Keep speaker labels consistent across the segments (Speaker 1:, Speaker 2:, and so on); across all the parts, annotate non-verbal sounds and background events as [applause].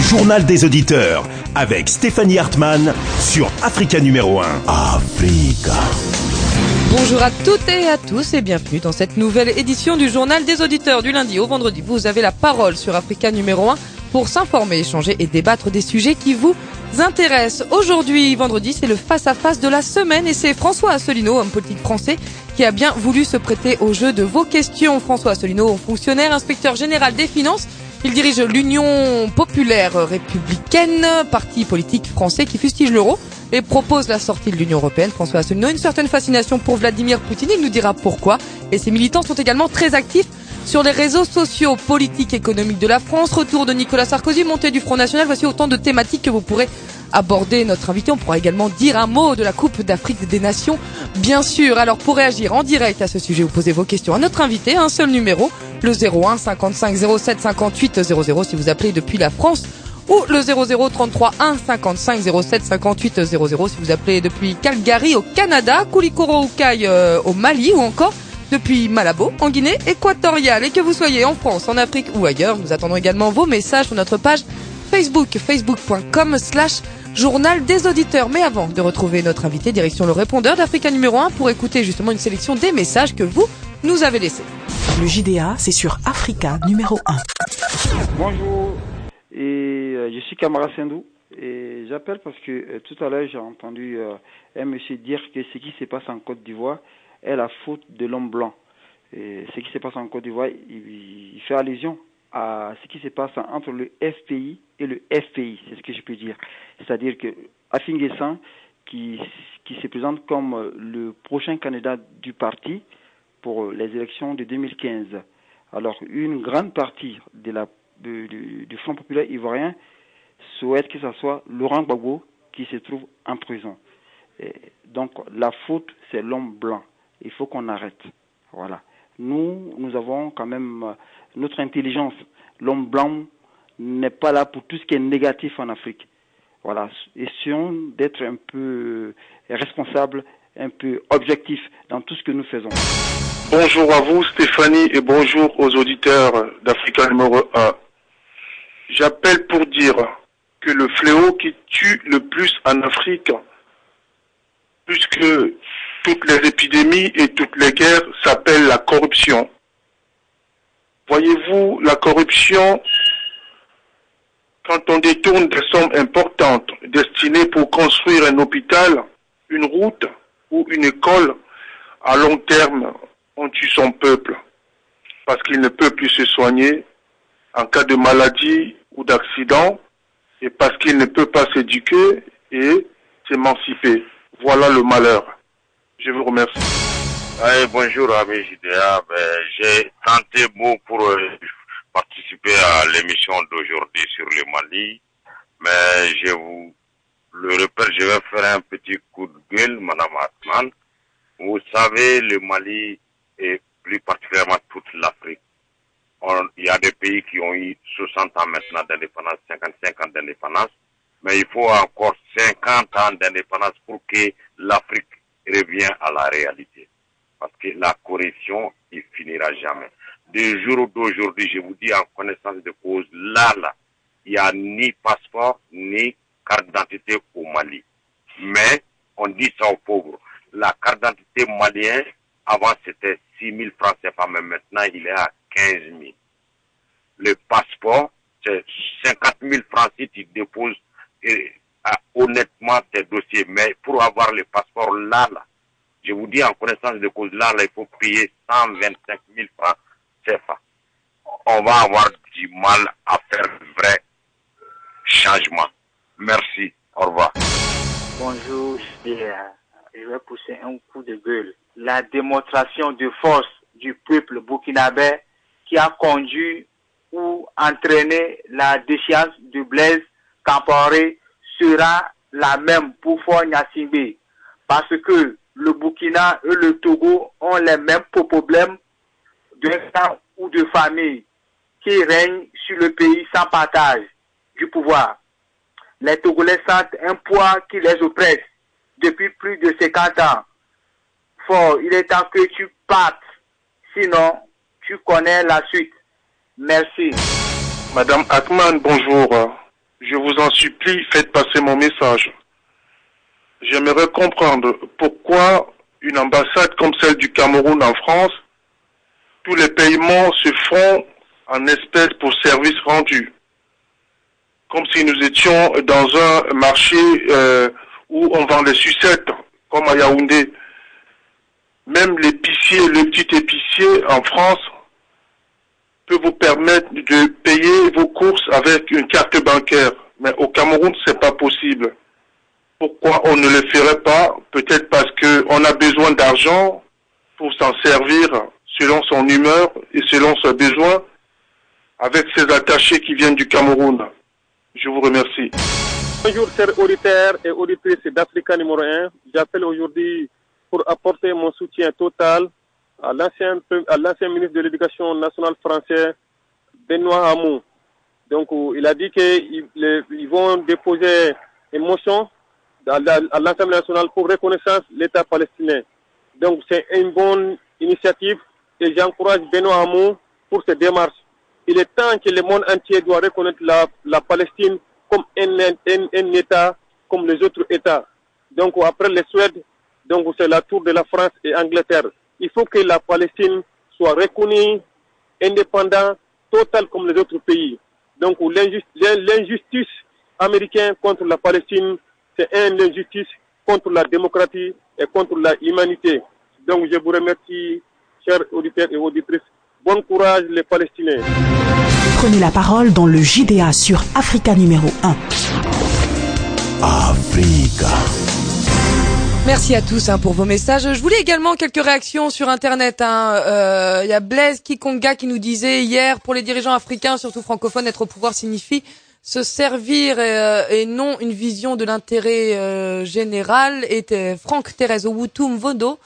Speaker 1: Le journal des auditeurs avec Stéphanie Hartmann sur Africa numéro 1. Africa.
Speaker 2: Bonjour à toutes et à tous et bienvenue dans cette nouvelle édition du journal des auditeurs du lundi au vendredi. Vous avez la parole sur Africa numéro 1 pour s'informer, échanger et débattre des sujets qui vous intéressent. Aujourd'hui, vendredi, c'est le face-à-face de la semaine et c'est François Asselineau, homme politique français, qui a bien voulu se prêter au jeu de vos questions. François Asselineau, fonctionnaire, inspecteur général des finances. Il dirige l'Union populaire républicaine, parti politique français qui fustige l'euro et propose la sortie de l'Union européenne. François Asselineau une certaine fascination pour Vladimir Poutine, il nous dira pourquoi. Et ses militants sont également très actifs sur les réseaux sociaux, politiques, économiques de la France, retour de Nicolas Sarkozy, montée du Front National, voici autant de thématiques que vous pourrez aborder notre invité. On pourra également dire un mot de la Coupe d'Afrique des Nations, bien sûr. Alors pour réagir en direct à ce sujet, vous posez vos questions à notre invité, un seul numéro, le 01 55 07 58 00 si vous appelez depuis la France ou le 00 33 1 55 07 58 00 si vous appelez depuis Calgary au Canada, Koulikoro Oukai euh, au Mali ou encore depuis Malabo en Guinée équatoriale et que vous soyez en France, en Afrique ou ailleurs, nous attendons également vos messages sur notre page Facebook, facebook.com slash journal des auditeurs. Mais avant de retrouver notre invité, direction le répondeur d'Africa numéro 1 pour écouter justement une sélection des messages que vous nous avez laissés.
Speaker 3: Le JDA, c'est sur Africa numéro 1.
Speaker 4: Bonjour, et euh, je suis Kamara Sendou. Et j'appelle parce que euh, tout à l'heure j'ai entendu euh, un monsieur dire que ce qui se passe en Côte d'Ivoire est la faute de l'homme blanc. Et ce qui se passe en Côte d'Ivoire, il, il fait allusion à ce qui se passe entre le FPI et le FPI, c'est ce que je peux dire. C'est-à-dire que Afinguessan, qui, qui se présente comme le prochain candidat du parti pour les élections de 2015. Alors, une grande partie de la, du, Front populaire ivoirien souhaite que ce soit Laurent Gbagbo qui se trouve en prison. Donc, la faute, c'est l'homme blanc. Il faut qu'on arrête. Voilà. Nous, nous avons quand même euh, notre intelligence. L'homme blanc n'est pas là pour tout ce qui est négatif en Afrique. Voilà. Essayons d'être un peu euh, responsables, un peu objectifs dans tout ce que nous faisons.
Speaker 5: Bonjour à vous Stéphanie et bonjour aux auditeurs d'Africa numéro 1. J'appelle pour dire que le fléau qui tue le plus en Afrique, plus que toutes les épidémies et toutes les guerres, s'appelle la corruption. Voyez-vous, la corruption, quand on détourne des sommes importantes destinées pour construire un hôpital, une route ou une école, à long terme, on tue son peuple parce qu'il ne peut plus se soigner en cas de maladie ou d'accident et parce qu'il ne peut pas s'éduquer et s'émanciper. Voilà le malheur. Je vous remercie.
Speaker 6: Bonjour ami JDA. Ben, J'ai tenté bon pour euh, participer à l'émission d'aujourd'hui sur le Mali, mais je vous le repère, je vais faire un petit coup de gueule, Madame Hartmann. Vous savez, le Mali et plus particulièrement toute l'Afrique, il y a des pays qui ont eu 60 ans maintenant d'indépendance, 55 ans d'indépendance, mais il faut encore 50 ans d'indépendance pour que l'Afrique revienne à la réalité. Parce que la corruption, il finira jamais. Du jour d'aujourd'hui, je vous dis en connaissance de cause, là, là, il n'y a ni passeport, ni carte d'identité au Mali. Mais, on dit ça aux pauvres. La carte d'identité malienne, avant c'était 6 000 francs CFA, mais maintenant il est à 15 000. Le passeport, c'est 50 000 francs si tu déposes ah, honnêtement tes dossiers. Mais pour avoir le passeport là, là, je vous dis en connaissance de cause là, là, il faut payer 125 000 francs CFA. On va avoir du mal à faire vrai changement. Merci. Au revoir.
Speaker 7: Bonjour, je vais pousser un coup de gueule. La démonstration de force du peuple burkinabé qui a conduit ou entraîné la déchéance de Blaise Camporé sera la même pour Fort Nyasingbe. Parce que le Burkina et le Togo ont les mêmes problèmes d'un clan ou de famille qui règnent sur le pays sans partage du pouvoir les Togolais sentent un poids qui les oppresse depuis plus de 50 ans. Fort, il est temps que tu partes. Sinon, tu connais la suite. Merci.
Speaker 5: Madame Atman, bonjour. Je vous en supplie, faites passer mon message. J'aimerais comprendre pourquoi une ambassade comme celle du Cameroun en France, tous les paiements se font en espèces pour services rendus. Comme si nous étions dans un marché euh, où on vend les sucettes, comme à Yaoundé. Même l'épicier, le petit épicier en France peut vous permettre de payer vos courses avec une carte bancaire. Mais au Cameroun, c'est pas possible. Pourquoi on ne le ferait pas? Peut-être parce qu'on a besoin d'argent pour s'en servir selon son humeur et selon ses besoins avec ses attachés qui viennent du Cameroun. Je vous remercie.
Speaker 8: Bonjour, chers auditeurs et auditrices d'Africa numéro 1. J'appelle aujourd'hui pour apporter mon soutien total à l'ancien, ministre de l'Éducation nationale français, Benoît Hamon. Donc, il a dit qu'ils vont déposer une motion à l'Assemblée nationale pour reconnaissance de l'État palestinien. Donc, c'est une bonne initiative et j'encourage Benoît Hamon pour cette démarche. Il est temps que le monde entier doit reconnaître la, Palestine comme un, un, État, comme les autres États. Donc après les Suède, donc c'est la tour de la France et Angleterre. Il faut que la Palestine soit reconnue, indépendante, totale comme les autres pays. Donc l'injustice américaine contre la Palestine, c'est une injustice contre la démocratie et contre la humanité. Donc je vous remercie, chers auditeurs et auditrices. Bon courage les Palestiniens.
Speaker 3: Prenez la parole dans le JDA sur Africa numéro 1.
Speaker 1: Africa.
Speaker 2: Merci à tous hein, pour vos messages. Je voulais également quelques réactions sur Internet. Il hein. euh, y a Blaise Kikonga qui nous disait hier, pour les dirigeants africains, surtout francophones, être au pouvoir signifie se servir euh, et non une vision de l'intérêt euh, général. Et Franck Thérèse Owutum Vodo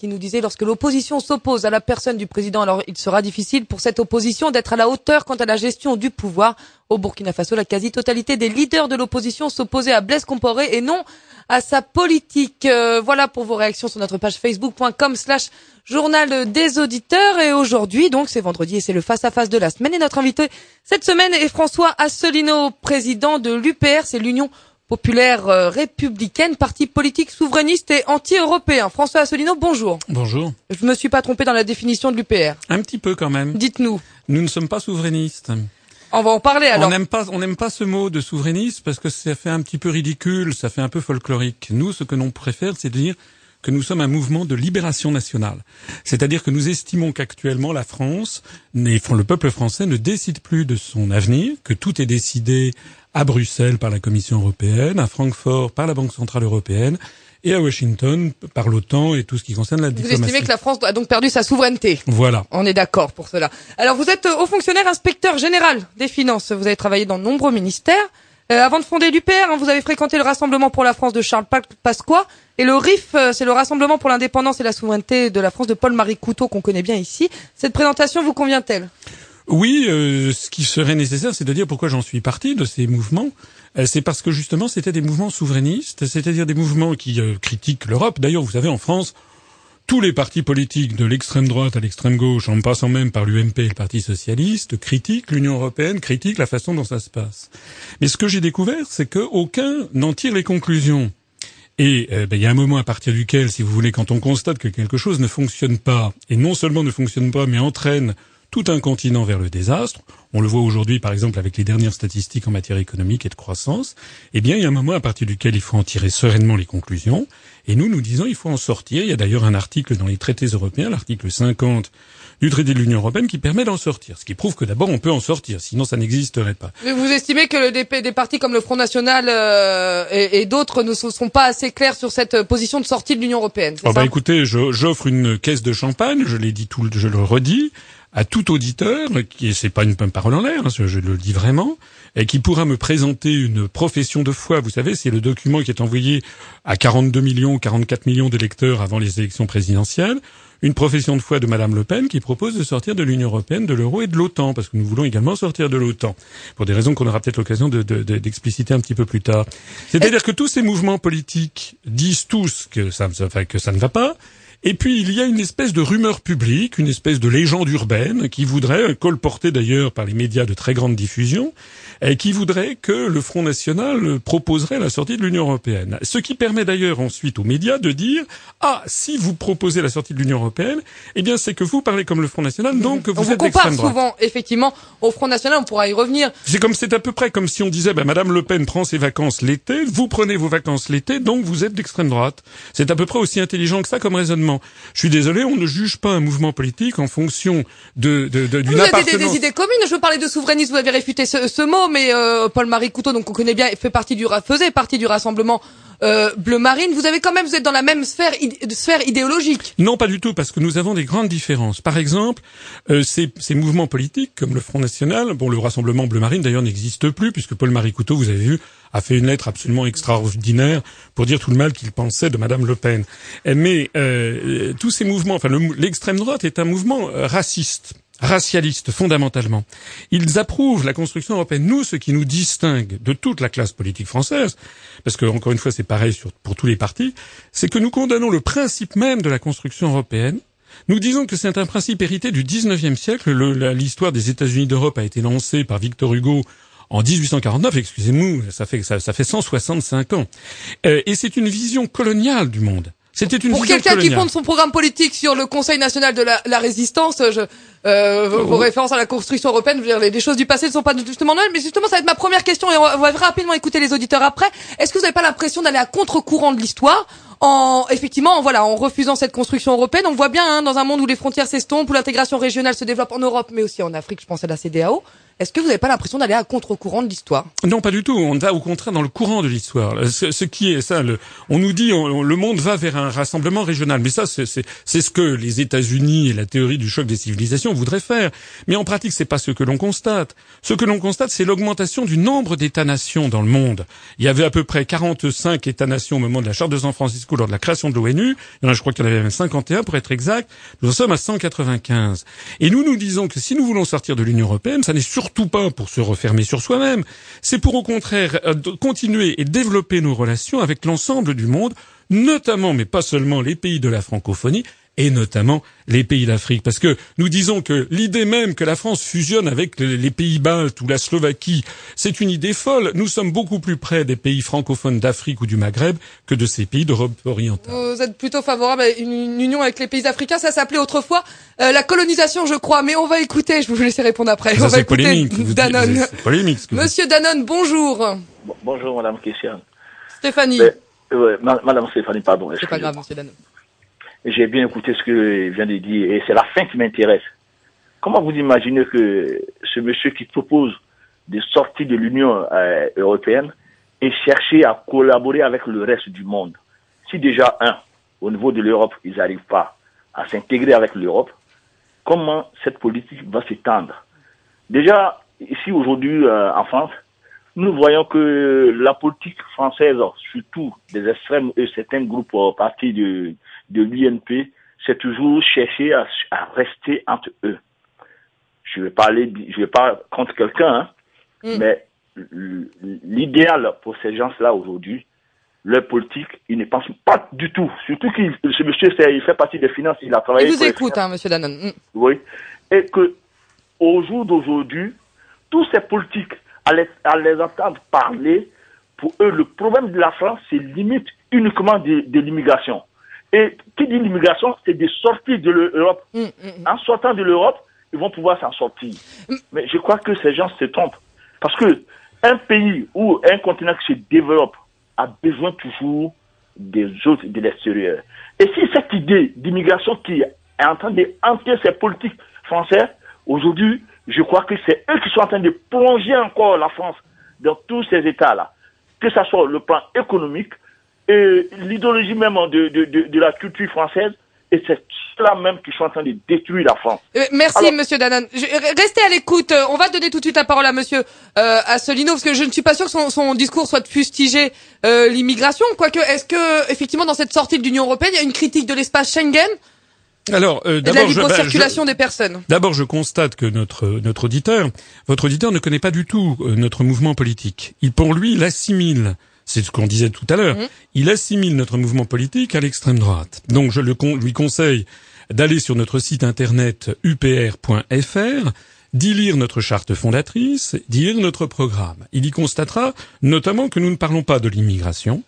Speaker 2: qui nous disait lorsque l'opposition s'oppose à la personne du président, alors il sera difficile pour cette opposition d'être à la hauteur quant à la gestion du pouvoir. Au Burkina Faso, la quasi-totalité des leaders de l'opposition s'opposait à Blaise Compaoré et non à sa politique. Euh, voilà pour vos réactions sur notre page facebook.com slash journal des auditeurs. Et aujourd'hui, donc c'est vendredi et c'est le face-à-face de la semaine. Et notre invité cette semaine est François Asselineau, président de l'UPR, c'est l'Union populaire euh, républicaine, parti politique souverainiste et anti-européen. François Asselineau, bonjour.
Speaker 9: Bonjour.
Speaker 2: Je me suis pas trompé dans la définition de l'UPR.
Speaker 9: Un petit peu quand même.
Speaker 2: Dites-nous.
Speaker 9: Nous ne sommes pas souverainistes.
Speaker 2: On va en parler alors.
Speaker 9: On n'aime pas, on n'aime pas ce mot de souverainiste parce que ça fait un petit peu ridicule, ça fait un peu folklorique. Nous, ce que l'on préfère, c'est de dire que nous sommes un mouvement de libération nationale. C'est-à-dire que nous estimons qu'actuellement la France, le peuple français ne décide plus de son avenir, que tout est décidé à Bruxelles par la Commission européenne, à Francfort par la Banque centrale européenne et à Washington par l'OTAN et tout ce qui concerne la diplomatie.
Speaker 2: Vous estimez que la France a donc perdu sa souveraineté
Speaker 9: Voilà.
Speaker 2: On est d'accord pour cela. Alors vous êtes haut fonctionnaire inspecteur général des finances. Vous avez travaillé dans de nombreux ministères. Euh, avant de fonder l'UPR, hein, vous avez fréquenté le Rassemblement pour la France de Charles Pasqua et le RIF, euh, c'est le Rassemblement pour l'indépendance et la souveraineté de la France de Paul-Marie Couteau qu'on connaît bien ici. Cette présentation vous convient-elle?
Speaker 9: Oui, euh, ce qui serait nécessaire, c'est de dire pourquoi j'en suis parti de ces mouvements. Euh, c'est parce que justement, c'était des mouvements souverainistes, c'est-à-dire des mouvements qui euh, critiquent l'Europe. D'ailleurs, vous savez, en France, tous les partis politiques, de l'extrême droite à l'extrême gauche, en passant même par l'UMP et le Parti socialiste, critiquent l'Union européenne, critiquent la façon dont ça se passe. Mais ce que j'ai découvert, c'est qu'aucun n'en tire les conclusions. Et ben, il y a un moment à partir duquel, si vous voulez, quand on constate que quelque chose ne fonctionne pas, et non seulement ne fonctionne pas, mais entraîne tout un continent vers le désastre. On le voit aujourd'hui, par exemple, avec les dernières statistiques en matière économique et de croissance. Eh bien, il y a un moment à partir duquel il faut en tirer sereinement les conclusions. Et nous, nous disons, il faut en sortir. Il y a d'ailleurs un article dans les traités européens, l'article 50 du traité de l'Union européenne qui permet d'en sortir. Ce qui prouve que d'abord on peut en sortir, sinon ça n'existerait pas.
Speaker 2: Mais vous estimez que le DP, des partis comme le Front National euh, et, et d'autres ne sont pas assez clairs sur cette position de sortie de l'Union européenne
Speaker 9: oh bah écoutez, j'offre une caisse de champagne, je l'ai dit tout, je le redis à tout auditeur, qui c'est pas une parole en l'air, hein, je, le dis vraiment, et qui pourra me présenter une profession de foi. Vous savez, c'est le document qui est envoyé à 42 millions, 44 millions d'électeurs avant les élections présidentielles. Une profession de foi de Madame Le Pen qui propose de sortir de l'Union européenne, de l'euro et de l'OTAN, parce que nous voulons également sortir de l'OTAN, pour des raisons qu'on aura peut-être l'occasion d'expliciter de, un petit peu plus tard. C'est-à-dire que tous ces mouvements politiques disent tous que ça, que ça ne va pas, Et puis il y a une espèce de rumeur publique, une espèce de légende urbaine qui voudrait, colportée d'ailleurs par les médias de très grande diffusion, et qui voudrait que le Front National proposerait la sortie de l'Union européenne. Ce qui permet d'ailleurs ensuite aux médias de dire ah si vous proposez la sortie de l'Union européenne, eh bien c'est que vous parlez comme le Front National, donc vous
Speaker 2: on vous
Speaker 9: êtes
Speaker 2: compare
Speaker 9: d'extrême droite.
Speaker 2: souvent, effectivement, au Front National, on pourra y revenir.
Speaker 9: C'est comme c'est à peu près comme si on disait bah, Madame Le Pen prend ses vacances l'été, vous prenez vos vacances l'été, donc vous êtes d'extrême droite. C'est à peu près aussi intelligent que ça comme raisonnement. Je suis désolé, on ne juge pas un mouvement politique en fonction de de- de- d'une
Speaker 2: Vous avez des, idées communes. Je veux parler de souverainisme. Vous avez réfuté ce, ce mot, mais euh, Paul-Marie Couteau, donc on connaît bien, fait partie du faisait partie du rassemblement euh, bleu marine. Vous avez quand même, vous êtes dans la même sphère, id- sphère idéologique.
Speaker 9: Non, pas du tout, parce que nous avons des grandes différences. Par exemple, euh, ces, ces mouvements politiques, comme le Front National, bon, le Rassemblement Bleu Marine d'ailleurs n'existe plus, puisque Paul-Marie Couteau, vous avez vu, a fait une lettre absolument extraordinaire pour dire tout le mal qu'il pensait de Madame Le Pen. Eh, Mais euh, tous ces mouvements, enfin, le- l'extrême droite est un mouvement euh, raciste racialiste fondamentalement. Ils approuvent la construction européenne. Nous, ce qui nous distingue de toute la classe politique française, parce que encore une fois c'est pareil pour tous les partis, c'est que nous condamnons le principe même de la construction européenne. Nous disons que c'est un principe hérité du 19e siècle. L'histoire des États-Unis d'Europe a été lancée par Victor Hugo en 1849, excusez-moi, ça fait, ça, ça fait 165 ans. Euh, et c'est une vision coloniale du monde. C'était une
Speaker 2: Pour quelqu'un qui fonde son programme politique sur le Conseil national de la, la résistance, je, euh, vos, vos
Speaker 9: Oh.
Speaker 2: références à la construction européenne, je veux dire, les, les choses du passé ne sont pas justement nouvelles, mais justement, ça va être ma première question et on va, on va rapidement écouter les auditeurs après. Est-ce que vous n'avez pas l'impression d'aller à contre-courant de l'histoire en effectivement, en, voilà, en refusant cette construction européenne, on voit bien hein, dans un monde où les frontières s'estompent, où l'intégration régionale se développe en Europe, mais aussi en Afrique. Je pense à la CDAO. Est-ce que vous n'avez pas l'impression d'aller à contre-courant de l'histoire?
Speaker 9: Non, pas du tout. On va au contraire dans le courant de l'histoire. Ce, ce qui est ça, on nous dit on- le monde va vers un rassemblement régional, mais ça, c'est ce que les États-Unis et la théorie du choc des civilisations voudraient faire. Mais en pratique, c'est pas ce que l'on constate. Ce que l'on constate, c'est l'augmentation du nombre d'États-nations dans le monde. Il y avait à peu près 45 États-nations au moment de la Charte de San Francisco lors de la création de l'ONU. Je crois qu'il y en avait même 51 pour être exact. Nous en sommes à 195. Et nous nous disons que si nous voulons sortir de l'Union européenne, ça n'est surtout pas pour se refermer sur soi-même. C'est pour au contraire euh, continuer et développer nos relations avec l'ensemble du monde, notamment, mais pas seulement les pays de la francophonie, et notamment les pays d'Afrique. Parce que nous disons que l'idée même que la France fusionne avec le- les pays baltes ou la Slovaquie, c'est une idée folle. Nous sommes beaucoup plus près des pays francophones d'Afrique ou du Maghreb que de ces pays d'Europe orientale.
Speaker 2: Vous êtes plutôt favorable à une, union avec les pays africains. Ça s'appelait autrefois euh, la colonisation, je crois. Mais on va écouter. Je vais vous laisser répondre après.
Speaker 9: Ça,
Speaker 2: on va
Speaker 9: c'est
Speaker 2: écouter
Speaker 9: polémique.
Speaker 2: Danone. Monsieur Danone, bonjour.
Speaker 10: Bon- Bonjour Madame Christiane.
Speaker 2: Stéphanie.
Speaker 10: Mais, Madame Stéphanie, pardon.
Speaker 2: C'est pas grave, Monsieur Danone.
Speaker 10: J'ai bien écouté ce que vient de dire. Et c'est la fin qui m'intéresse. Comment vous imaginez que ce monsieur qui propose de sortir de l'Union euh, européenne et chercher à collaborer avec le reste du monde? Si déjà, un, au niveau de l'Europe, ils n'arrivent pas à s'intégrer avec l'Europe, comment cette politique va s'étendre? Déjà, ici aujourd'hui euh, en France, nous voyons que la politique française, surtout des extrêmes et certains groupes euh, partis de, de l'UNP, c'est toujours chercher à, à rester entre eux. Je vais parler, je vais pas contre quelqu'un, hein,
Speaker 2: Mm.
Speaker 10: mais l'idéal pour ces gens-là aujourd'hui, leur politique, ils ne pensent pas du tout. Surtout que ce monsieur, il fait partie des finances, il a
Speaker 2: Il
Speaker 10: travaillé
Speaker 2: vous
Speaker 10: pour les
Speaker 2: écoute, hein, Monsieur Danone. Mm.
Speaker 10: oui. Et que, au jour d'aujourd'hui, tous ces politiques, à les, à les entendre parler, pour eux, le problème de la France, c'est limite uniquement de, de l'immigration. Et qui dit l'immigration, c'est de sortir de l'Europe.
Speaker 2: Mm, mm,
Speaker 10: En sortant de l'Europe, ils vont pouvoir s'en sortir. Mais je crois que ces gens se trompent. Parce que un pays ou un continent qui se développe a besoin toujours des autres de l'extérieur. Et si cette idée d'immigration qui est en train de hanter ces politiques françaises, aujourd'hui, je crois que c'est eux qui sont en train de plonger encore la France dans tous ces états-là. Que ce soit le plan économique et l'idéologie même de, de, de, de la culture française, et c'est cela même qui sont en train de détruire la France.
Speaker 2: Euh, Merci,
Speaker 10: Alors-
Speaker 2: Monsieur Danone. Je- restez à l'écoute. Euh, On va donner tout de suite la parole à Monsieur euh, Asselineau, parce que je ne suis pas sûr que son, son discours soit de fustiger euh, l'immigration. Quoique, est-ce que effectivement, dans cette sortie de l'Union européenne, il y a une critique de l'espace Schengen?
Speaker 9: Alors, euh,
Speaker 2: et de la
Speaker 9: d'abord, je-
Speaker 2: libre
Speaker 9: bah, je-
Speaker 2: circulation des personnes
Speaker 9: D'abord, je constate que notre notre auditeur, votre auditeur ne connaît pas du tout euh, notre mouvement politique. Il pour lui, il assimile c'est ce qu'on disait tout à l'heure,
Speaker 2: Mhm.
Speaker 9: il assimile notre mouvement politique à l'extrême droite. Donc je le con- lui conseille d'aller sur notre site internet upr.fr, d'y lire notre charte fondatrice, d'y lire notre programme. Il y constatera notamment que nous ne parlons pas de l'immigration,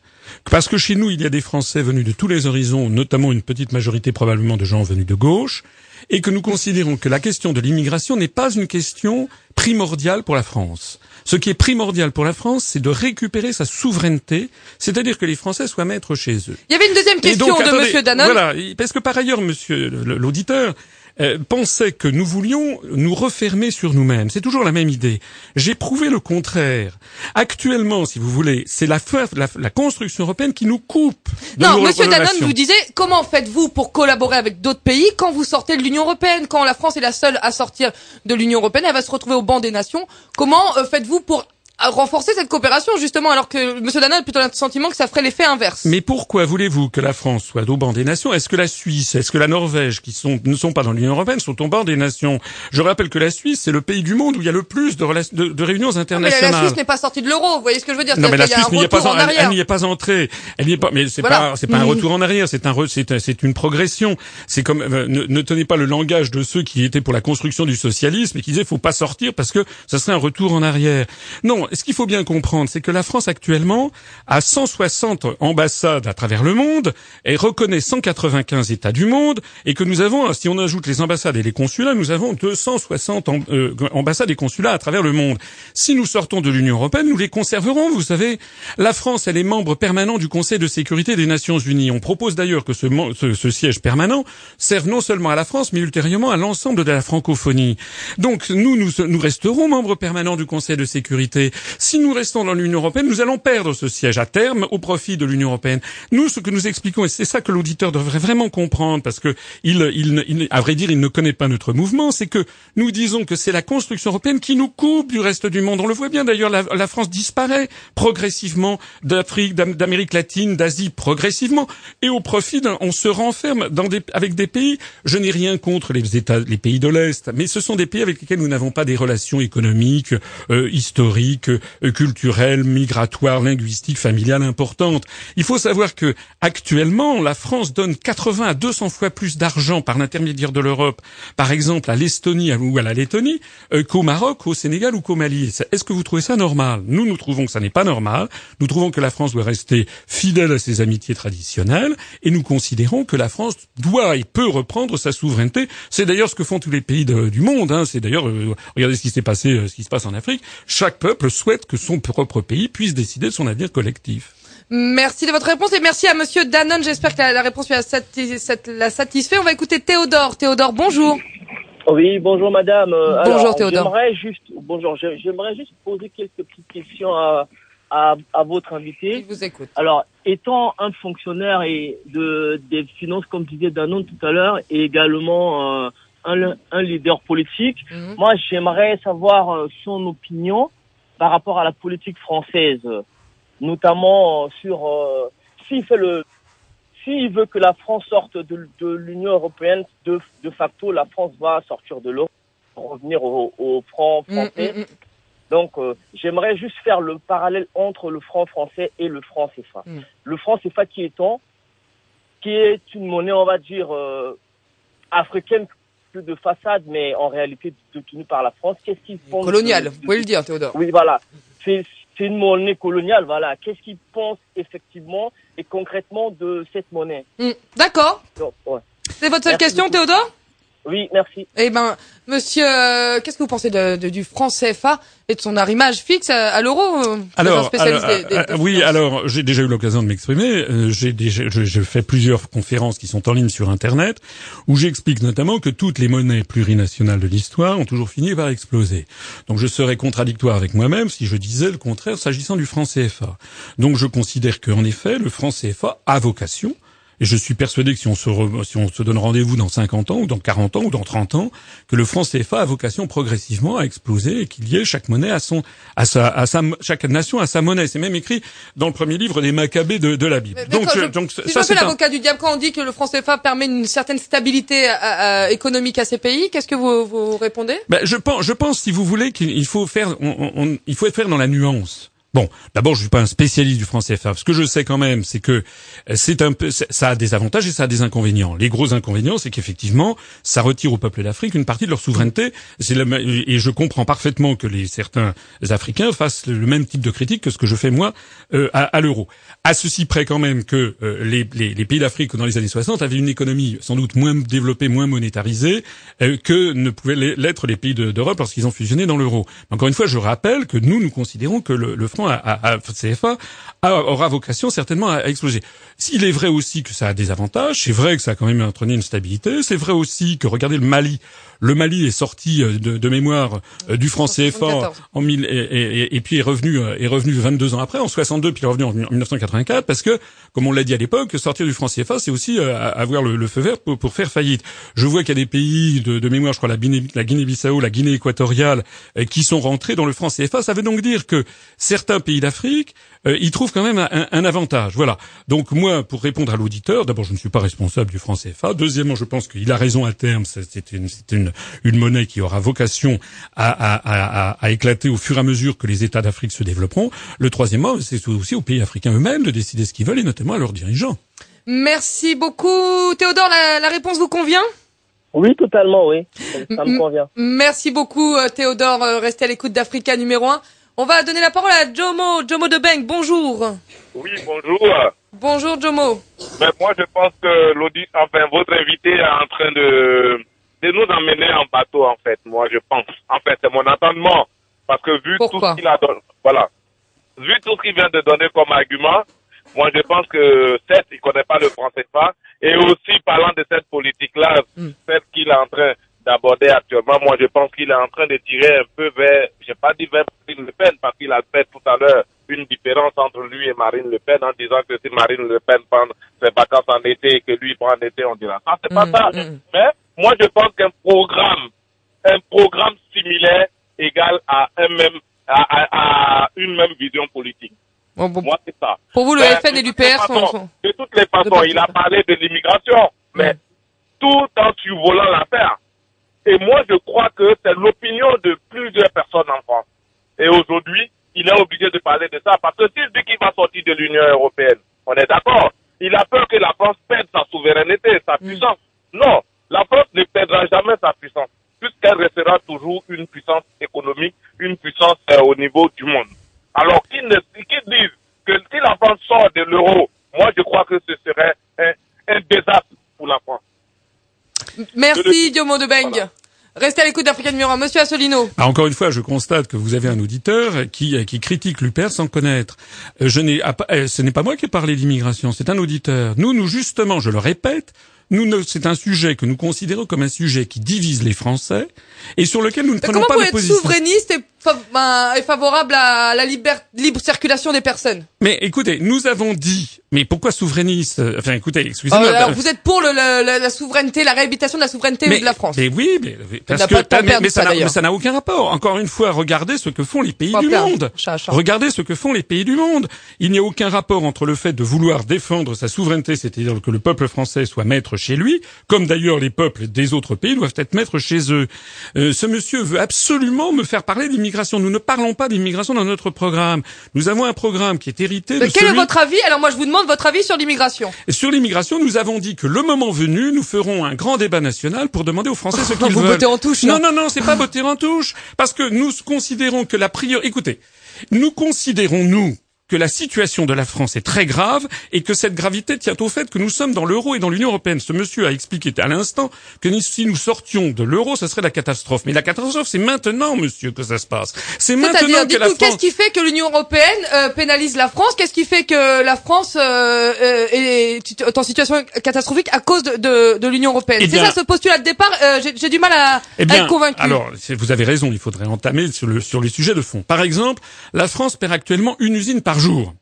Speaker 9: parce que chez nous, il y a des Français venus de tous les horizons, notamment une petite majorité probablement de gens venus de gauche, et que nous considérons que la question de l'immigration n'est pas une question primordiale pour la France. Ce qui est primordial pour la France, c'est de récupérer sa souveraineté, c'est-à-dire que les Français soient maîtres chez eux.
Speaker 2: Il y avait une deuxième question
Speaker 9: donc,
Speaker 2: de Monsieur Danone.
Speaker 9: Voilà, parce que par ailleurs, monsieur l'auditeur euh, pensait que nous voulions nous refermer sur nous-mêmes. C'est toujours la même idée. J'ai prouvé le contraire. Actuellement, si vous voulez, c'est la, fin- la, la construction européenne qui nous coupe. de
Speaker 2: Non,
Speaker 9: nos
Speaker 2: Monsieur Danone, vous disiez comment faites-vous pour collaborer avec d'autres pays quand vous sortez de l'Union européenne, quand la France est la seule à sortir de l'Union européenne, elle va se retrouver au banc des nations. Comment euh, faites-vous pour renforcer cette coopération justement alors que Monsieur Danone a plutôt le sentiment que ça ferait l'effet inverse
Speaker 9: Mais pourquoi voulez-vous que la France soit au banc des nations? Est-ce que la Suisse, est-ce que la Norvège, qui sont, ne sont pas dans l'Union européenne, sont au banc des nations? Je rappelle que la Suisse, c'est le pays du monde où il y a le plus de, rela- de, de réunions
Speaker 2: Ah, Mais la-
Speaker 9: internationales.
Speaker 2: la Suisse n'est pas sortie de l'euro, vous voyez ce que je veux dire?
Speaker 9: Non mais la Suisse n'y est pas, en, elle- n'y est pas entrée. Elle n'y est pas, mais c'est
Speaker 2: Voilà.
Speaker 9: pas, c'est pas un
Speaker 2: Mhm.
Speaker 9: retour en arrière. C'est un, re- c'est, un- c'est une progression. C'est comme, euh, ne, ne tenez pas le langage de ceux qui étaient pour la construction du socialisme et qui disaient faut pas sortir parce que ça serait un retour en arrière. Non, ce qu'il faut bien comprendre, c'est que la France actuellement a 160 ambassades à travers le monde et reconnaît 195 États du monde et que nous avons, si on ajoute les ambassades et les consulats, nous avons 260 am- euh, ambassades et consulats à travers le monde. Si nous sortons de l'Union européenne, nous les conserverons. Vous savez, la France, elle est membre permanent du Conseil de sécurité des Nations Unies. On propose d'ailleurs que ce, ce- ce siège permanent serve non seulement à la France, mais ultérieurement à l'ensemble de la francophonie. Donc nous, nous, nous resterons membres permanents du Conseil de sécurité. Si nous restons dans l'Union européenne, nous allons perdre ce siège à terme au profit de l'Union européenne. Nous, ce que nous expliquons, et c'est ça que l'auditeur devrait vraiment comprendre, parce que il, il, il- à vrai dire, il ne connaît pas notre mouvement, c'est que nous disons que c'est la construction européenne qui nous coupe du reste du monde. On le voit bien d'ailleurs, la, la France disparaît progressivement d'Afrique, d'Am- d'Amérique latine, d'Asie progressivement, et au profit d'un, on se renferme dans des, avec des pays. Je n'ai rien contre les États, les pays de l'Est, mais ce sont des pays avec lesquels nous n'avons pas des relations économiques, euh, historiques, euh, culturelles, migratoires, linguistiques, familiales importantes. Il faut savoir que actuellement, la France donne 80 à 200 fois plus d'argent par l'intermédiaire de l'Europe, par exemple à l'Estonie ou à la Lettonie, euh, qu'au Maroc, au Sénégal ou qu'au Mali. Est-ce que vous trouvez ça normal? Nous, nous trouvons que ça n'est pas normal. Nous trouvons que la France doit rester fidèle à ses amitiés traditionnelles et nous considérons que la France doit et peut reprendre sa souveraineté. C'est d'ailleurs ce que font tous les pays de- du monde. Hein. C'est d'ailleurs, euh, regardez ce qui s'est passé, euh, ce qui se passe en Afrique. Chaque peuple souhaite que son propre pays puisse décider de son avenir collectif.
Speaker 2: Merci de votre réponse et merci à Monsieur Danone. J'espère que la, la réponse lui a sati- sat- l'a satisfait. On va écouter Théodore. Théodore, bonjour.
Speaker 11: Oui, bonjour madame. Euh,
Speaker 2: Bonjour,
Speaker 11: alors,
Speaker 2: Théodore.
Speaker 11: J'aimerais juste, bonjour, j'ai- j'aimerais juste poser quelques petites questions à, à, à votre invité.
Speaker 2: Je vous écoute.
Speaker 11: Alors, étant un fonctionnaire et de, des finances, comme disait Danone tout à l'heure, et également euh, un, un leader politique,
Speaker 2: Mhm.
Speaker 11: moi j'aimerais savoir euh, son opinion par rapport à la politique française, notamment sur euh, s'il fait le s'il veut que la France sorte de, de l'Union européenne, de, de facto, la France va sortir de l'euro, revenir au, au franc
Speaker 2: Mm,
Speaker 11: français.
Speaker 2: mm, mm.
Speaker 11: Donc, euh, j'aimerais juste faire le parallèle entre le franc français et le franc CFA. Le franc CFA qui est en, qui est une monnaie, on va dire, euh, africaine plus de façade, mais en réalité détenue par la France. Qu'est-ce qu'ils font
Speaker 2: Colonial,
Speaker 11: de-
Speaker 2: vous pouvez le dire, Théodore.
Speaker 11: oui, voilà. C'est une monnaie coloniale, voilà. Qu'est-ce qu'ils pensent effectivement et concrètement de cette monnaie?
Speaker 2: Mm. D'accord.
Speaker 11: Ouais.
Speaker 2: C'est votre seule
Speaker 11: Merci
Speaker 2: question,
Speaker 11: beaucoup.
Speaker 2: Théodore?
Speaker 11: Oui, merci.
Speaker 2: Eh ben, monsieur, euh, qu'est-ce que vous pensez de, de- du franc CFA et de son arrimage fixe à, à l'euro euh,
Speaker 9: Alors,
Speaker 2: spécialiste
Speaker 9: alors,
Speaker 2: des- des-
Speaker 9: euh,
Speaker 2: des
Speaker 9: oui, alors j'ai déjà eu l'occasion de m'exprimer. Euh, j'ai déjà, je, je fais plusieurs conférences qui sont en ligne sur Internet, où j'explique notamment que toutes les monnaies plurinationales de l'histoire ont toujours fini par exploser. Donc, je serais contradictoire avec moi-même si je disais le contraire s'agissant du franc CFA. Donc, je considère qu'en effet, le franc CFA a vocation. Et je suis persuadé que si on se, re- si on se donne rendez-vous dans 50 ans, ou dans 40 ans, ou dans 30 ans, que le franc CFA a vocation progressivement à exploser et qu'il y ait chaque monnaie à son, à sa, à sa, chaque nation à sa monnaie. C'est même écrit dans le premier livre des Maccabées de, de la Bible.
Speaker 2: Mais- mais
Speaker 9: donc,
Speaker 2: quand
Speaker 9: je- donc,
Speaker 2: si
Speaker 9: ça,
Speaker 2: je
Speaker 9: un-
Speaker 2: l'avocat du diable quand on dit que le franc CFA permet une certaine stabilité euh, euh, économique à ces pays, qu'est-ce que vous, vous répondez?
Speaker 9: Ben, je pense, je pense, si vous voulez, qu'il il faut faire, on- on- on- il faut faire dans la nuance. Bon, d'abord, je suis pas un spécialiste du franc CFA. Ce que je sais quand même, c'est que euh, c'est un peu, ça a des avantages et ça a des inconvénients. Les gros inconvénients, c'est qu'effectivement, ça retire au peuple d'Afrique une partie de leur souveraineté. Et je comprends parfaitement que les certains Africains fassent le même type de critique que ce que je fais moi euh, à, l'euro. À ceci près quand même que euh, les, pays d'Afrique dans les années 60 avaient une économie sans doute moins développée, moins monétarisée que ne pouvaient l'être les pays de- d'Europe lorsqu'ils ont fusionné dans l'euro. Encore une fois, je rappelle que nous, nous considérons que le, le franc à, à- à CFA aura vocation certainement à, à exploser. S'il est vrai aussi que ça a des avantages, c'est vrai que ça a quand même entraîné une stabilité, c'est vrai aussi que regardez le Mali, le Mali est sorti euh, de, de mémoire euh, du franc CFA
Speaker 2: 74.
Speaker 9: en mille, et, et- et puis est revenu euh, est revenu 22 ans après en 62 puis est revenu en 1984 parce que comme on l'a dit à l'époque sortir du franc CFA c'est aussi avoir le, le feu vert pour, pour faire faillite. Je vois qu'il y a des pays de, de mémoire je crois la Guinée la Guinée-Bissau, la Guinée équatoriale qui sont rentrés dans le franc CFA, ça veut donc dire que certains pays d'Afrique euh, y trouvent quand même un, un avantage. Voilà. Donc moi pour répondre à l'auditeur, d'abord je ne suis pas responsable du franc CFA, deuxièmement je pense qu'il a raison à terme, c'est c'est une c'est une une monnaie qui aura vocation à, à, à, à- à éclater au fur et à mesure que les États d'Afrique se développeront. Le troisièmement, c'est aussi aux pays africains eux-mêmes de décider ce qu'ils veulent et notamment à leurs dirigeants.
Speaker 2: Merci beaucoup, Théodore. La, la réponse vous convient?
Speaker 11: Oui, totalement, oui. Ça me convient.
Speaker 2: Merci beaucoup, euh, Théodore. Euh, Restez à l'écoute d'Africa numéro 1. On va donner la parole à Jomo, Jomo de Beng. Bonjour.
Speaker 5: Oui, bonjour.
Speaker 2: Bonjour, Jomo.
Speaker 5: Mais moi, je pense que l'audit, enfin, votre invité est en train de, de nous emmener en bateau, en fait. Moi, je pense. En fait, c'est mon entendement. Parce que vu tout ce qu'il a donné, voilà. Vu tout ce qu'il vient de donner comme argument, moi, je pense que, certes, il connaît pas le français pas. Et aussi, parlant de cette politique-là, celle qu'il est en train d'aborder actuellement, moi, je pense qu'il est en train de tirer un peu vers, j'ai pas dit vers Marine Le Pen, parce qu'il a fait tout à l'heure une différence entre lui et Marine Le Pen en disant que si Marine Le Pen prend ses vacances en été et que lui prend en été, on dira ça. C'est pas ça. Mais moi, je pense qu'un programme, un programme similaire égale à un même, à, à- à une même vision politique. Moi, c'est ça.
Speaker 2: Pour vous, le
Speaker 5: Ben,
Speaker 2: FN et l'UPR sont-
Speaker 5: De toutes les façons, il a parlé de l'immigration, mais tout en survolant l'affaire. Et moi, je crois que c'est l'opinion de plusieurs personnes en France. Et aujourd'hui, il est obligé de parler de ça parce que s'il dit qu'il va sortir de l'Union européenne, on est d'accord. Il a peur que la France perde sa souveraineté, sa puissance. Non, la France ne perdra jamais sa puissance puisqu'elle restera toujours une puissance économique, une puissance euh, au niveau du monde. Alors qu'ils disent que si la France sort de l'euro, moi je crois que ce serait un, un désastre pour la France.
Speaker 2: Merci, Jomo de Beng. Restez à l'écoute d'Africa numéro 1. Monsieur Assolino.
Speaker 9: Ah, encore une fois, je constate que vous avez un auditeur qui, qui critique l'UPR sans connaître. Euh, Je n'ai, euh, ce n'est pas moi qui ai parlé d'immigration, c'est un auditeur. Nous, nous justement, je le répète, nous, ne- c'est un sujet que nous considérons comme un sujet qui divise les Français et sur lequel nous ne prenons pas de position.
Speaker 2: souverainiste et, ben, et favorable à la liber- libre circulation des personnes
Speaker 9: Mais écoutez, nous avons dit, mais pourquoi souverainiste Enfin, écoutez, excusez-moi.
Speaker 2: Euh, alors, vous êtes pour le, le- la, la souveraineté, la réhabilitation de la souveraineté
Speaker 9: mais,
Speaker 2: de la France
Speaker 9: Mais oui, mais parce que mais- ça n'a- aucun rapport. Encore une fois, regardez ce que font les pays
Speaker 2: Pas
Speaker 9: du monde.
Speaker 2: Chat, chat.
Speaker 9: Regardez ce que font les pays du monde. Il n'y a aucun rapport entre le fait de vouloir défendre sa souveraineté, c'est-à-dire que le peuple français soit maître chez lui, comme d'ailleurs les peuples des autres pays doivent être maîtres chez eux. Euh, ce monsieur veut absolument me faire parler d'immigration. Nous ne parlons pas d'immigration dans notre programme. Nous avons un programme qui est hérité de
Speaker 2: Mais quel est votre avis? Alors moi, je vous demande votre avis sur l'immigration.
Speaker 9: Sur l'immigration, nous avons dit que le moment venu, nous ferons un grand débat national pour demander aux Français ce [laughs] qu'ils
Speaker 2: Vous
Speaker 9: veulent.
Speaker 2: bottez en touche.
Speaker 9: Non, non, non, c'est pas botter en touche. Parce que nous considérons que la priorité... Écoutez, nous considérons, nous, que la situation de la France est très grave et que cette gravité tient au fait que nous sommes dans l'euro et dans l'Union européenne. Ce monsieur a expliqué à l'instant que si nous sortions de l'euro, ce serait la catastrophe. Mais la catastrophe, c'est maintenant, monsieur, que ça se passe. C'est maintenant que la
Speaker 2: dites-nous, qu'est-ce
Speaker 9: France...
Speaker 2: qui fait que l'Union européenne euh, pénalise la France? Qu'est-ce qui fait que la France euh, euh, est en situation catastrophique à cause de, de, de l'Union européenne?
Speaker 9: Eh
Speaker 2: C'est ça ce postulat de départ. euh, J'ai du mal à,
Speaker 9: Eh
Speaker 2: à
Speaker 9: bien,
Speaker 2: être convaincu.
Speaker 9: alors, vous avez raison, il faudrait entamer sur, le, sur les sujets de fond. Par exemple, la France perd actuellement une usine par jour.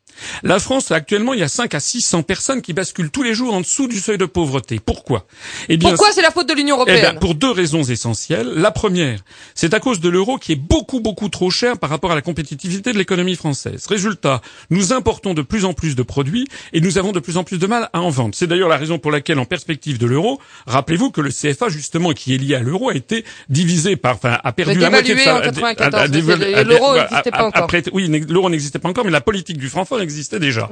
Speaker 9: La France, actuellement, il y a 5 à 600 personnes qui basculent tous les jours en dessous du seuil de pauvreté. Pourquoi?
Speaker 2: Eh bien, Pourquoi c'est la faute de l'Union
Speaker 9: eh
Speaker 2: européenne?
Speaker 9: Pour deux raisons essentielles. La première, c'est à cause de l'euro qui est beaucoup, beaucoup trop cher par rapport à la compétitivité de l'économie française. Résultat, nous importons de plus en plus de produits et nous avons de plus en plus de mal à en vendre. C'est d'ailleurs la raison pour laquelle, en perspective de l'euro, rappelez-vous que le CFA, justement, qui est lié à l'euro, a été divisé par, enfin, a perdu la moitié de sa...
Speaker 2: L'euro n'existait pas encore.
Speaker 9: oui, l'euro n'existait pas encore, mais la politique du franc fort existait déjà.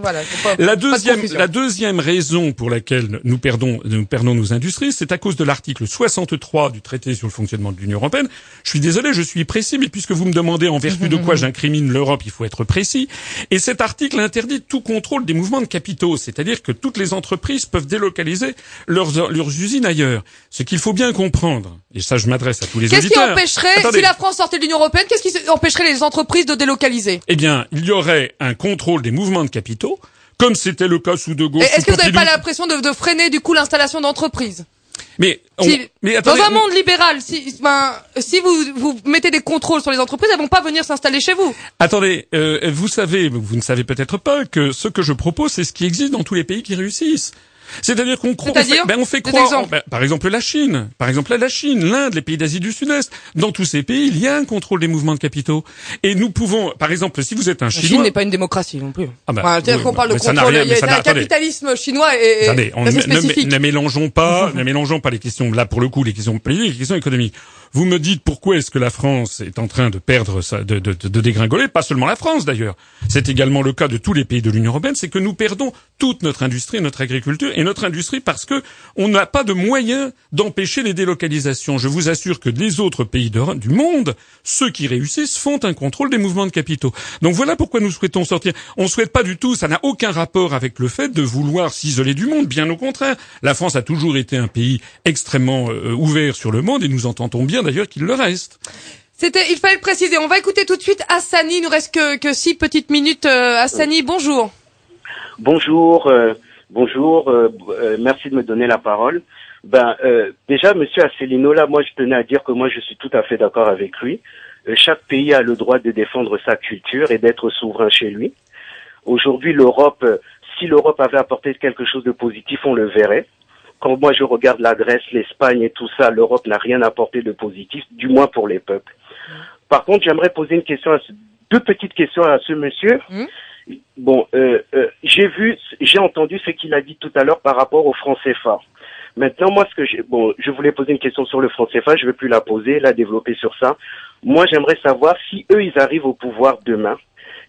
Speaker 9: la deuxième, la deuxième raison pour laquelle nous perdons, nous perdons nos industries, c'est à cause de l'article 63 du traité sur le fonctionnement de l'Union européenne. Je suis désolé, je suis précis, mais puisque vous me demandez en vertu de quoi [laughs] j'incrimine l'Europe, il faut être précis. Et cet article interdit tout contrôle des mouvements de capitaux, c'est-à-dire que toutes les entreprises peuvent délocaliser leurs, leurs usines ailleurs. Ce qu'il faut bien comprendre, et ça je m'adresse à tous les
Speaker 2: auditeurs. Qu'est-ce qui empêcherait, si la France sortait de l'Union européenne, qu'est-ce qui empêcherait les entreprises de délocaliser?
Speaker 9: Eh bien, il y aurait un contrôle des mouvements de capitaux, comme c'était le cas sous De Gaulle.
Speaker 2: Est-ce que vous n'avez pas l'impression de, de, freiner du coup l'installation d'entreprises
Speaker 9: mais,
Speaker 2: mais attendez, dans un monde libéral, si, ben, si vous, vous mettez des contrôles sur les entreprises, elles vont pas venir s'installer chez vous.
Speaker 9: Attendez, euh, vous savez, vous ne savez peut-être pas que ce que je propose, c'est ce qui existe dans tous les pays qui réussissent. C'est-à-dire qu'on croit, ben on fait croire, ben, par exemple la Chine, par exemple la Chine, l'Inde, les pays d'Asie du Sud-Est. Dans tous ces pays, il y a un contrôle des mouvements de capitaux. Et nous pouvons, par exemple, si vous êtes un Chinois,
Speaker 2: la Chine n'est pas une démocratie non plus. Ah ben, enfin, qu'on parle de contrôle, il y a un capitalisme chinois et,
Speaker 9: attendez, on. Ne, ne, mélangeons pas, [laughs] ne mélangeons pas les questions là pour le coup, les questions politiques, les questions économiques. Vous me dites pourquoi est-ce que la France est en train de perdre, sa, de, de, de dégringoler Pas seulement la France d'ailleurs. C'est également le cas de tous les pays de l'Union européenne. C'est que nous perdons toute notre industrie, notre agriculture et notre industrie parce que on n'a pas de moyens d'empêcher les délocalisations. Je vous assure que les autres pays du monde, ceux qui réussissent, font un contrôle des mouvements de capitaux. Donc voilà pourquoi nous souhaitons sortir. On ne souhaite pas du tout. Ça n'a aucun rapport avec le fait de vouloir s'isoler du monde. Bien au contraire. La France a toujours été un pays extrêmement euh, ouvert sur le monde et nous entendons bien d'ailleurs qu'il le reste.
Speaker 2: C'était, il fallait le préciser. On va écouter tout de suite Hassani. Il nous reste que, que six petites minutes. Euh, Hassani, bonjour.
Speaker 12: Bonjour, euh, bonjour. Euh, euh, merci de me donner la parole. Ben, déjà, Monsieur Asselineau, là, moi, je tenais à dire que moi, je suis tout à fait d'accord avec lui. chaque pays a le droit de défendre sa culture et d'être souverain chez lui. Aujourd'hui, l'Europe, si l'Europe avait apporté quelque chose de positif, on le verrait quand moi je regarde la Grèce, l'Espagne et tout ça, l'Europe n'a rien apporté de positif, du moins pour les peuples. Par contre, j'aimerais poser une question, à ce, deux petites questions à ce monsieur. Mmh. Bon, euh, euh, j'ai vu, j'ai entendu ce qu'il a dit tout à l'heure par rapport au franc CFA. Maintenant, moi, ce que j'ai, bon, je voulais poser une question sur le franc CFA, je ne vais plus la poser, la développer sur ça. Moi, j'aimerais savoir si eux, ils arrivent au pouvoir demain,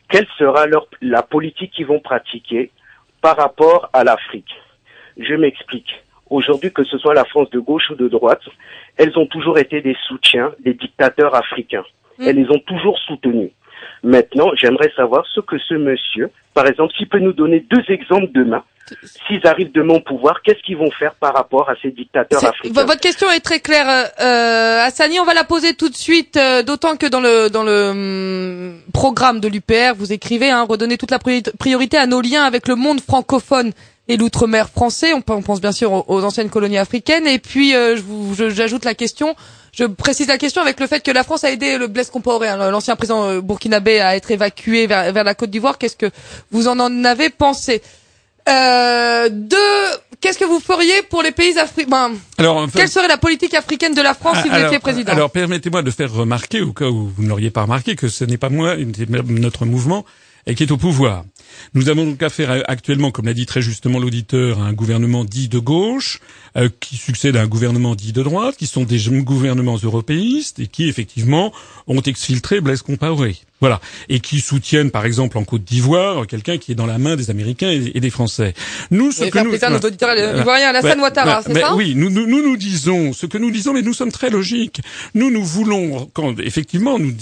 Speaker 12: quelle sera leur, la politique qu'ils vont pratiquer par rapport à l'Afrique? Je m'explique. Aujourd'hui, que ce soit la France de gauche ou de droite, elles ont toujours été des soutiens des dictateurs africains. Mm. Elles les ont toujours soutenus. Maintenant, j'aimerais savoir ce que ce monsieur, par exemple, s'il peut nous donner deux exemples demain, s'ils arrivent demain au pouvoir, qu'est-ce qu'ils vont faire par rapport à ces dictateurs africains?
Speaker 2: Votre question est très claire, euh, euh, Hassani. On va la poser tout de suite, euh, d'autant que dans le dans le hum, programme de l'UPR, vous écrivez hein, redonner toute la priorité à nos liens avec le monde francophone et l'outre-mer français. On, pense bien sûr aux, anciennes colonies africaines. Et puis, euh, j'ajoute la question, je précise la question avec le fait que la France a aidé le Blaise Compaoré, hein, l'ancien président euh, burkinabé, à être évacué vers, vers la Côte d'Ivoire. Qu'est-ce que vous en, avez pensé? Euh, deux, qu'est-ce que vous feriez pour les pays africains Alors, quelle serait la politique africaine de la France si vous étiez président?
Speaker 9: Alors, permettez-moi de faire remarquer, au cas où vous ne l'auriez pas remarqué, que ce n'est pas moi, notre mouvement, et qui est au pouvoir. Nous avons donc affaire actuellement, comme l'a dit très justement l'auditeur, à un gouvernement dit de gauche, euh, qui succède à un gouvernement dit de droite, qui sont des gouvernements européistes et qui effectivement ont exfiltré Blaise Compaoré. Voilà. Et qui soutiennent, par exemple, en Côte d'Ivoire, quelqu'un qui est dans la main des Américains et, des Français.
Speaker 2: Nous, ce que nous, nos auditeurs ivoiriens, Alassane Ouattara, c'est ça
Speaker 9: Oui, nous, nous, nous, nous disons ce que nous disons, mais nous sommes très logiques. Nous, nous voulons, quand effectivement, nous,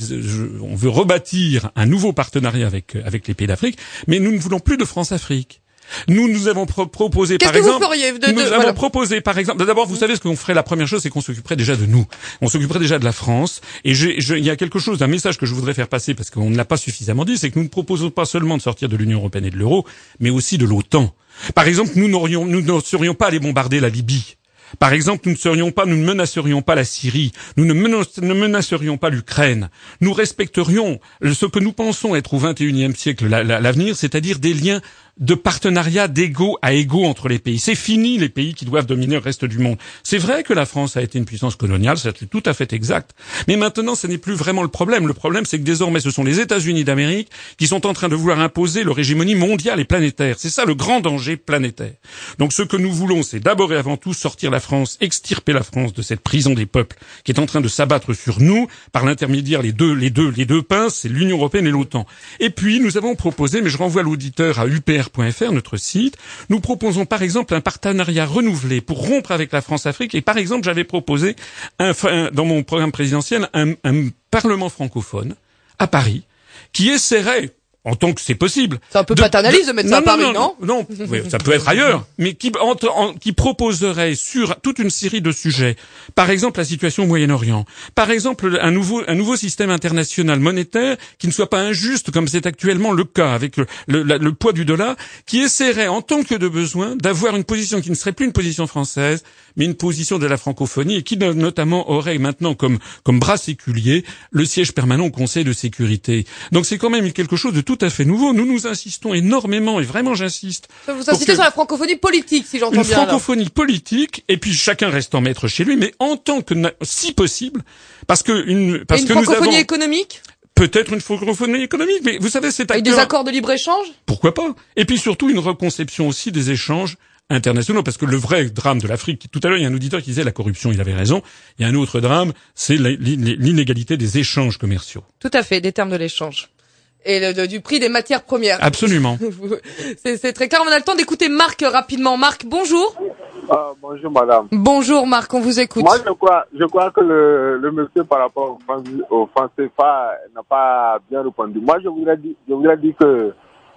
Speaker 9: on veut rebâtir un nouveau partenariat avec avec les pays d'Afrique, mais nous ne voulons plus de France-Afrique. Nous, nous avons proposé, par exemple, nous avons proposé, par exemple, d'abord, vous savez ce qu'on ferait. La première chose, c'est qu'on s'occuperait déjà de nous. On s'occuperait déjà de la France. Et il y a quelque chose, un message que je voudrais faire passer parce qu'on ne l'a pas suffisamment dit, c'est que nous ne proposons pas seulement de sortir de l'Union européenne et de l'euro, mais aussi de l'OTAN. Par exemple, nous n'aurions, nous ne serions pas allés bombarder la Libye Par exemple, nous ne serions pas, nous ne menacerions pas la Syrie, nous ne, ne menacerions pas l'Ukraine. Nous respecterions ce que nous pensons être au XXIe siècle l'avenir, c'est-à-dire des liens de partenariat d'égo à égo entre les pays. C'est fini les pays qui doivent dominer le reste du monde. C'est vrai que la France a été une puissance coloniale, c'est tout à fait exact. Mais maintenant, ce n'est plus vraiment le problème. Le problème, c'est que désormais, ce sont les États-Unis d'Amérique qui sont en train de vouloir imposer leur hégémonie mondiale et planétaire. C'est ça le grand danger planétaire. Donc ce que nous voulons, c'est d'abord et avant tout sortir la France, extirper la France de cette prison des peuples qui est en train de s'abattre sur nous par l'intermédiaire les deux, les deux, les deux pinces, c'est l'Union européenne et l'OTAN. Et puis, nous avons proposé, mais je renvoie l'auditeur à UPR notre site. Nous proposons par exemple un partenariat renouvelé pour rompre avec la France-Afrique. Et par exemple, j'avais proposé un, dans mon programme présidentiel un, un parlement francophone à Paris qui essaierait en tant que c'est possible.
Speaker 2: C'est un peu paternaliste de, mettre ça à Paris,
Speaker 9: non Non, non ça peut être ailleurs, mais qui, qui proposerait sur toute une série de sujets, par exemple la situation au Moyen-Orient, par exemple un nouveau, un nouveau système international monétaire qui ne soit pas injuste comme c'est actuellement le cas avec le, le, le poids du dollar, qui essaierait en tant que de besoin d'avoir une position qui ne serait plus une position française, mais une position de la francophonie et qui notamment aurait maintenant comme, comme bras séculier le siège permanent au Conseil de sécurité. Donc c'est quand même quelque chose de tout à fait nouveau. Nous nous insistons énormément, et vraiment j'insiste.
Speaker 2: Vous insistez sur la francophonie politique, si j'entends bien.
Speaker 9: Une francophonie politique, et puis chacun restant maître chez lui, mais en tant que, si possible, parce que une, parce
Speaker 2: une
Speaker 9: que
Speaker 2: francophonie
Speaker 9: nous avons...
Speaker 2: économique?
Speaker 9: Peut-être une francophonie économique, mais vous savez, c'est
Speaker 2: Avec des accords de libre-échange?
Speaker 9: Pourquoi pas? Et puis surtout une reconception aussi des échanges internationaux, parce que le vrai drame de l'Afrique, tout à l'heure il y a un auditeur qui disait la corruption, il avait raison, il y a un autre drame, c'est l'inégalité des échanges commerciaux.
Speaker 2: Tout à fait, des termes de l'échange. Et le, du prix des matières premières.
Speaker 9: Absolument. [laughs]
Speaker 2: c'est très clair. On a le temps d'écouter Marc rapidement. Marc, bonjour.
Speaker 13: Ah, bonjour madame.
Speaker 2: Bonjour Marc, on vous écoute.
Speaker 13: Moi je crois, je crois que le, le monsieur par rapport au, CFA n'a pas bien répondu. Moi je voudrais dire, je voudrais dire que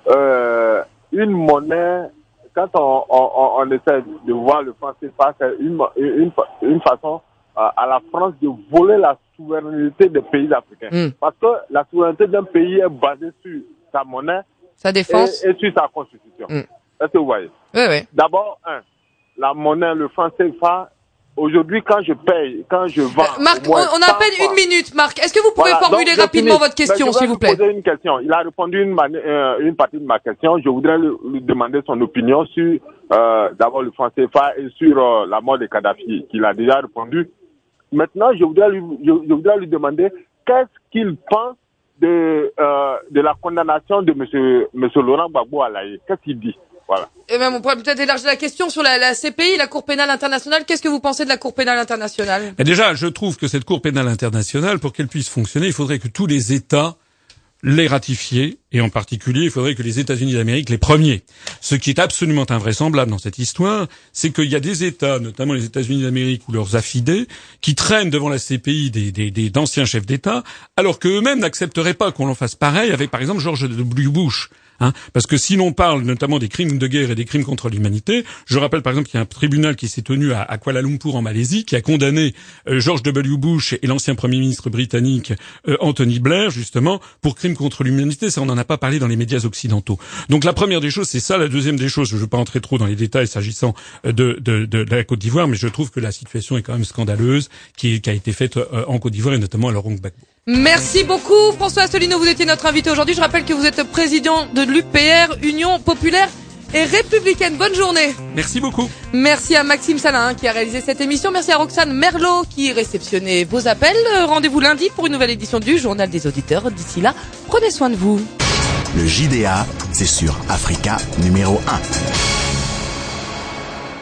Speaker 13: euh, une monnaie quand on, on, on, essaie de voir le franc CFA, c'est une, une, une, façon euh, à la France de voler la souveraineté des pays africains. Mm. Parce que la souveraineté d'un pays est basée sur sa monnaie
Speaker 2: sa défense.
Speaker 13: Et, sur sa constitution. Mm. Est-ce que vous voyez?
Speaker 2: Oui, oui.
Speaker 13: D'abord, un, la monnaie, le franc CFA, Aujourd'hui, quand je paye, quand je vends.
Speaker 2: Euh, Marc, on, on, a à peine une minute, Marc. Est-ce que vous pouvez voilà, formuler rapidement votre question, s'il vous plaît
Speaker 13: poser une question. Il a répondu une, euh, une partie de ma question. Je voudrais lui, demander son opinion sur euh, d'abord le franc CFA et sur la mort de Kadhafi, qu'il a déjà répondu. Maintenant, je voudrais lui, je, je voudrais lui demander qu'est-ce qu'il pense de, euh, de la condamnation de Monsieur, Monsieur Laurent Gbagbo Alaye. Qu'est-ce qu'il dit? Voilà.
Speaker 2: Et même on pourrait peut-être élargir la question sur la, la CPI, la Cour pénale internationale. Qu'est-ce que vous pensez de la Cour pénale internationale?
Speaker 9: Mais Déjà, je trouve que cette Cour pénale internationale, pour qu'elle puisse fonctionner, il faudrait que tous les États les ratifier, et en particulier, il faudrait que les États-Unis d'Amérique les premiers. Ce qui est absolument invraisemblable dans cette histoire, c'est qu'il y a des États, notamment les États-Unis d'Amérique ou leurs affidés, qui traînent devant la CPI des, des, d'anciens chefs d'État, alors qu'eux-mêmes n'accepteraient pas qu'on en fasse pareil avec, par exemple, George W. Bush. Hein, parce que si l'on parle notamment des crimes de guerre et des crimes contre l'humanité, je rappelle par exemple qu'il y a un tribunal qui s'est tenu à, Kuala Lumpur en Malaisie qui a condamné euh, George W. Bush et l'ancien Premier ministre britannique euh, Anthony Blair justement pour crimes contre l'humanité. Ça, on n'en a pas parlé dans les médias occidentaux. Donc la première des choses, c'est ça. La deuxième des choses, je ne veux pas entrer trop dans les détails s'agissant euh, de, la Côte d'Ivoire, mais je trouve que la situation est quand même scandaleuse qui, qui a été faite euh, en Côte d'Ivoire et notamment à Laurent Gbagbo.
Speaker 2: Merci beaucoup François Asselineau, vous étiez notre invité aujourd'hui. Je rappelle que vous êtes président de l'UPR, Union Populaire et Républicaine. Bonne journée.
Speaker 9: Merci beaucoup.
Speaker 2: Merci à Maxime Salin qui a réalisé cette émission. Merci à Roxane Merlot qui réceptionnait vos appels. Rendez-vous lundi pour une nouvelle édition du Journal des auditeurs. D'ici là, prenez soin de vous.
Speaker 1: Le JDA, c'est sur Africa numéro 1.